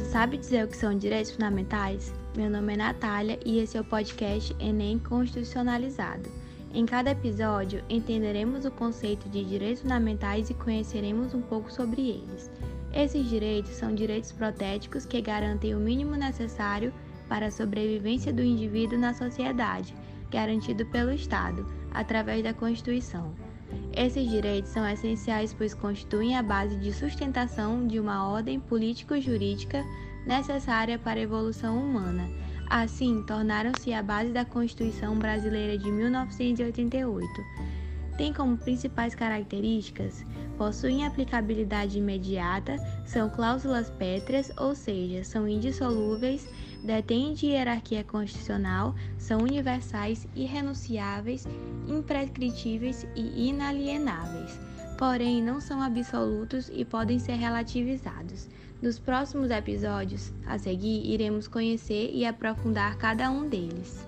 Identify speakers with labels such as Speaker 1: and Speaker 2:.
Speaker 1: Sabe dizer o que são direitos fundamentais? Meu nome é Natália e esse é o podcast Enem Constitucionalizado. Em cada episódio, entenderemos o conceito de direitos fundamentais e conheceremos um pouco sobre eles. Esses direitos são direitos protéticos que garantem o mínimo necessário para a sobrevivência do indivíduo na sociedade, garantido pelo Estado, através da Constituição. Esses direitos são essenciais pois constituem a base de sustentação de uma ordem político-jurídica necessária para a evolução humana. Assim, tornaram-se a base da Constituição Brasileira de 1988. Tem como principais características: possuem aplicabilidade imediata, são cláusulas pétreas, ou seja, são indissolúveis, detêm de hierarquia constitucional, são universais, irrenunciáveis, imprescritíveis e inalienáveis. Porém, não são absolutos e podem ser relativizados. Nos próximos episódios a seguir, iremos conhecer e aprofundar cada um deles.